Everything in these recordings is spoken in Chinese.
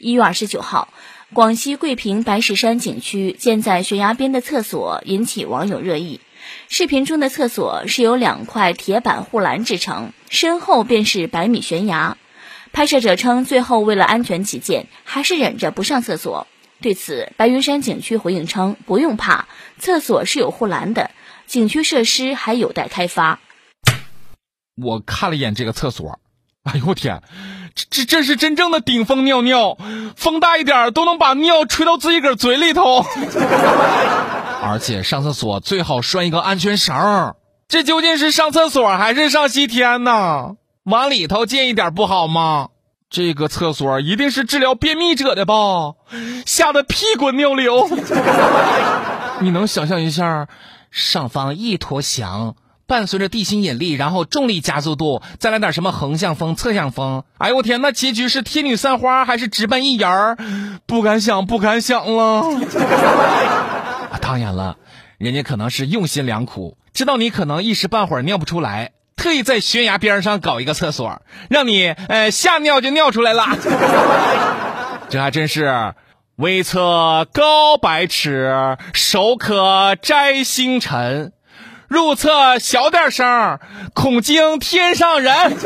一月二十九号，广西桂平白石山景区建在悬崖边的厕所引起网友热议。视频中的厕所是由两块铁板护栏制成，身后便是百米悬崖。拍摄者称，最后为了安全起见，还是忍着不上厕所。对此，白云山景区回应称，不用怕，厕所是有护栏的，景区设施还有待开发。我看了一眼这个厕所，哎呦我天！这这这是真正的顶风尿尿，风大一点都能把尿吹到自己个嘴里头。而且上厕所最好拴一个安全绳。这究竟是上厕所还是上西天呢？往里头进一点不好吗？这个厕所一定是治疗便秘者的吧？吓得屁滚尿流。你能想象一下，上方一坨翔。伴随着地心引力，然后重力加速度，再来点什么横向风、侧向风。哎呦我天，那结局是天女散花还是直奔一人儿？不敢想，不敢想了。当然了，人家可能是用心良苦，知道你可能一时半会儿尿不出来，特意在悬崖边上搞一个厕所，让你呃吓尿就尿出来了。这还真是微测高百尺，手可摘星辰。入厕小点声，恐惊天上人。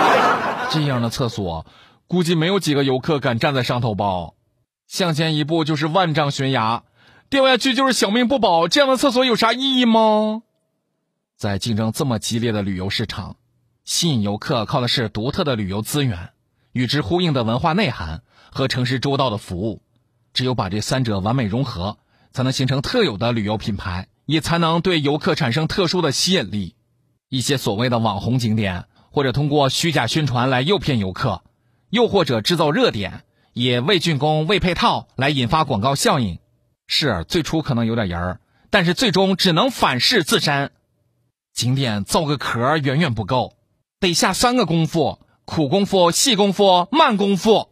这样的厕所，估计没有几个游客敢站在上头吧？向前一步就是万丈悬崖，掉下去就是小命不保。这样的厕所有啥意义吗？在竞争这么激烈的旅游市场，吸引游客靠的是独特的旅游资源、与之呼应的文化内涵和诚实周到的服务。只有把这三者完美融合，才能形成特有的旅游品牌。也才能对游客产生特殊的吸引力。一些所谓的网红景点，或者通过虚假宣传来诱骗游客，又或者制造热点，也未竣工、未配套来引发广告效应。是最初可能有点人儿，但是最终只能反噬自身。景点造个壳远远不够，得下三个功夫：苦功夫、细功夫、慢功夫。